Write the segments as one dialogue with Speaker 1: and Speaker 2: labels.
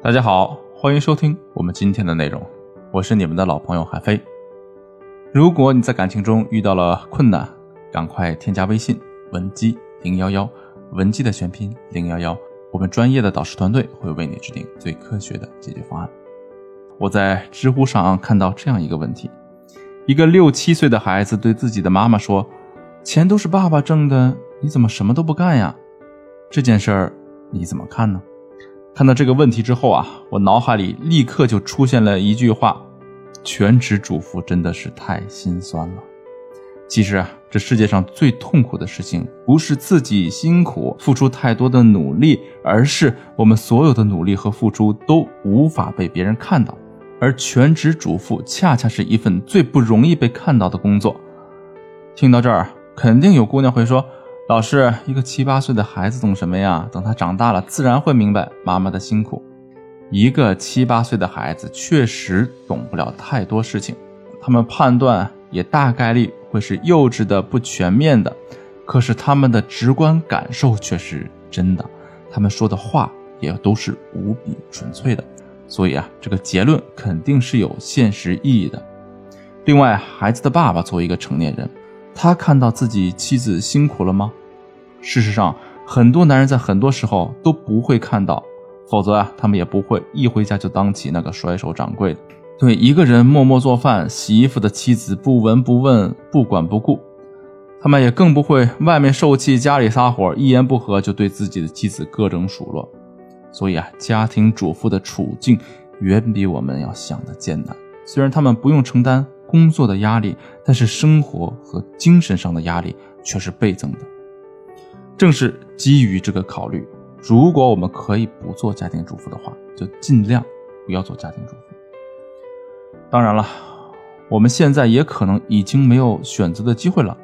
Speaker 1: 大家好，欢迎收听我们今天的内容，我是你们的老朋友海飞。如果你在感情中遇到了困难，赶快添加微信文姬零幺幺，文姬的全拼零幺幺，我们专业的导师团队会为你制定最科学的解决方案。我在知乎上看到这样一个问题：一个六七岁的孩子对自己的妈妈说：“钱都是爸爸挣的，你怎么什么都不干呀？”这件事儿你怎么看呢？看到这个问题之后啊，我脑海里立刻就出现了一句话：全职主妇真的是太心酸了。其实啊，这世界上最痛苦的事情，不是自己辛苦付出太多的努力，而是我们所有的努力和付出都无法被别人看到。而全职主妇恰恰是一份最不容易被看到的工作。听到这儿，肯定有姑娘会说。老师，一个七八岁的孩子懂什么呀？等他长大了，自然会明白妈妈的辛苦。一个七八岁的孩子确实懂不了太多事情，他们判断也大概率会是幼稚的、不全面的。可是他们的直观感受却是真的，他们说的话也都是无比纯粹的。所以啊，这个结论肯定是有现实意义的。另外，孩子的爸爸作为一个成年人。他看到自己妻子辛苦了吗？事实上，很多男人在很多时候都不会看到，否则啊，他们也不会一回家就当起那个甩手掌柜的，对一个人默默做饭、洗衣服的妻子不闻不问、不管不顾。他们也更不会外面受气，家里撒火，一言不合就对自己的妻子各种数落。所以啊，家庭主妇的处境远比我们要想的艰难。虽然他们不用承担。工作的压力，但是生活和精神上的压力却是倍增的。正是基于这个考虑，如果我们可以不做家庭主妇的话，就尽量不要做家庭主妇。当然了，我们现在也可能已经没有选择的机会了。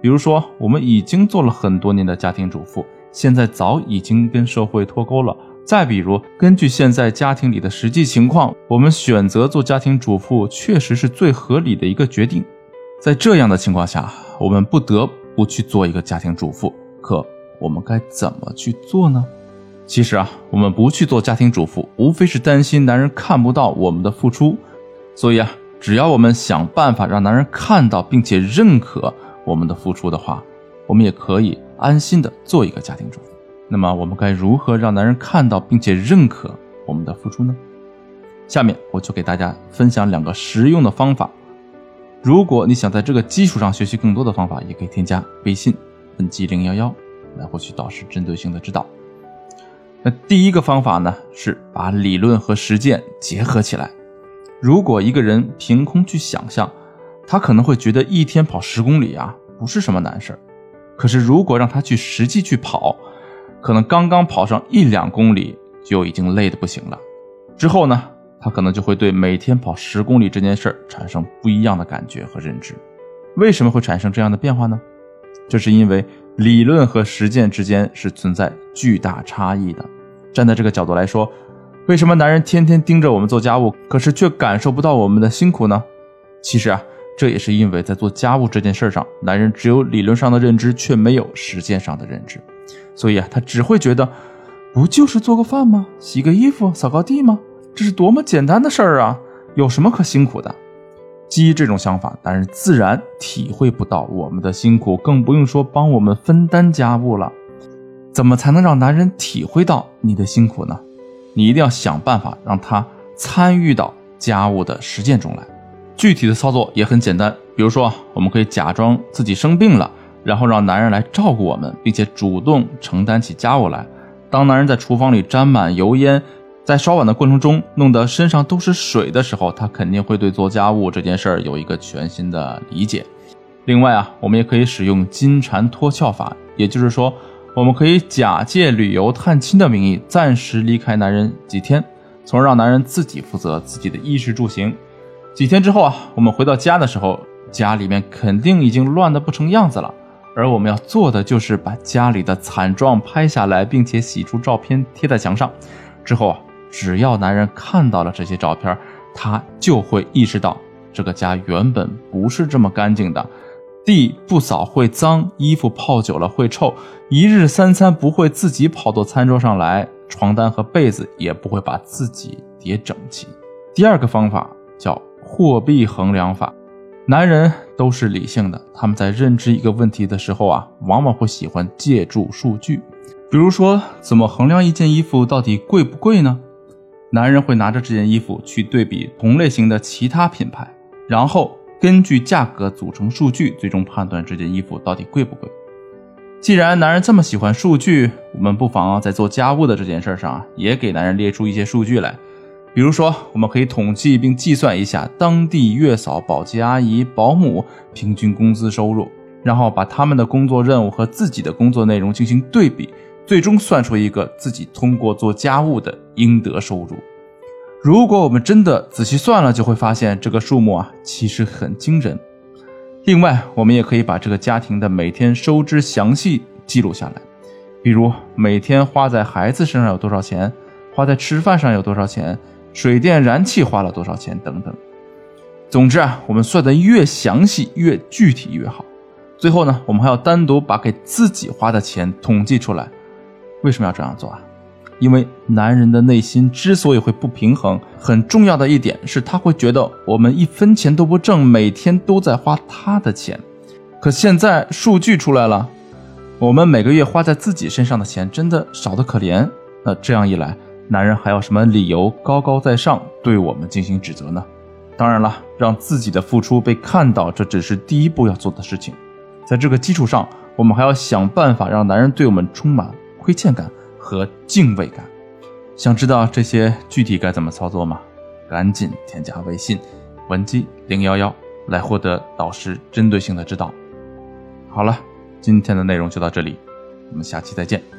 Speaker 1: 比如说，我们已经做了很多年的家庭主妇，现在早已经跟社会脱钩了。再比如，根据现在家庭里的实际情况，我们选择做家庭主妇确实是最合理的一个决定。在这样的情况下，我们不得不去做一个家庭主妇。可我们该怎么去做呢？其实啊，我们不去做家庭主妇，无非是担心男人看不到我们的付出。所以啊，只要我们想办法让男人看到并且认可我们的付出的话，我们也可以安心的做一个家庭主妇。那么我们该如何让男人看到并且认可我们的付出呢？下面我就给大家分享两个实用的方法。如果你想在这个基础上学习更多的方法，也可以添加微信文姬零幺幺来获取导师针对性的指导。那第一个方法呢，是把理论和实践结合起来。如果一个人凭空去想象，他可能会觉得一天跑十公里啊不是什么难事儿。可是如果让他去实际去跑，可能刚刚跑上一两公里就已经累得不行了，之后呢，他可能就会对每天跑十公里这件事儿产生不一样的感觉和认知。为什么会产生这样的变化呢？这是因为理论和实践之间是存在巨大差异的。站在这个角度来说，为什么男人天天盯着我们做家务，可是却感受不到我们的辛苦呢？其实啊，这也是因为在做家务这件事上，男人只有理论上的认知，却没有实践上的认知。所以啊，他只会觉得，不就是做个饭吗？洗个衣服、扫个地吗？这是多么简单的事儿啊！有什么可辛苦的？基于这种想法，男人自然体会不到我们的辛苦，更不用说帮我们分担家务了。怎么才能让男人体会到你的辛苦呢？你一定要想办法让他参与到家务的实践中来。具体的操作也很简单，比如说，我们可以假装自己生病了。然后让男人来照顾我们，并且主动承担起家务来。当男人在厨房里沾满油烟，在刷碗的过程中弄得身上都是水的时候，他肯定会对做家务这件事儿有一个全新的理解。另外啊，我们也可以使用金蝉脱壳法，也就是说，我们可以假借旅游探亲的名义，暂时离开男人几天，从而让男人自己负责自己的衣食住行。几天之后啊，我们回到家的时候，家里面肯定已经乱得不成样子了。而我们要做的就是把家里的惨状拍下来，并且洗出照片贴在墙上。之后啊，只要男人看到了这些照片，他就会意识到这个家原本不是这么干净的，地不扫会脏，衣服泡久了会臭，一日三餐不会自己跑到餐桌上来，床单和被子也不会把自己叠整齐。第二个方法叫货币衡量法。男人都是理性的，他们在认知一个问题的时候啊，往往会喜欢借助数据。比如说，怎么衡量一件衣服到底贵不贵呢？男人会拿着这件衣服去对比同类型的其他品牌，然后根据价格组成数据，最终判断这件衣服到底贵不贵。既然男人这么喜欢数据，我们不妨在做家务的这件事上，也给男人列出一些数据来。比如说，我们可以统计并计算一下当地月嫂、保洁阿姨、保姆平均工资收入，然后把他们的工作任务和自己的工作内容进行对比，最终算出一个自己通过做家务的应得收入。如果我们真的仔细算了，就会发现这个数目啊，其实很惊人。另外，我们也可以把这个家庭的每天收支详细记录下来，比如每天花在孩子身上有多少钱，花在吃饭上有多少钱。水电燃气花了多少钱等等，总之啊，我们算的越详细越具体越好。最后呢，我们还要单独把给自己花的钱统计出来。为什么要这样做啊？因为男人的内心之所以会不平衡，很重要的一点是他会觉得我们一分钱都不挣，每天都在花他的钱。可现在数据出来了，我们每个月花在自己身上的钱真的少得可怜。那这样一来，男人还有什么理由高高在上对我们进行指责呢？当然了，让自己的付出被看到，这只是第一步要做的事情。在这个基础上，我们还要想办法让男人对我们充满亏欠感和敬畏感。想知道这些具体该怎么操作吗？赶紧添加微信文姬零幺幺来获得导师针对性的指导。好了，今天的内容就到这里，我们下期再见。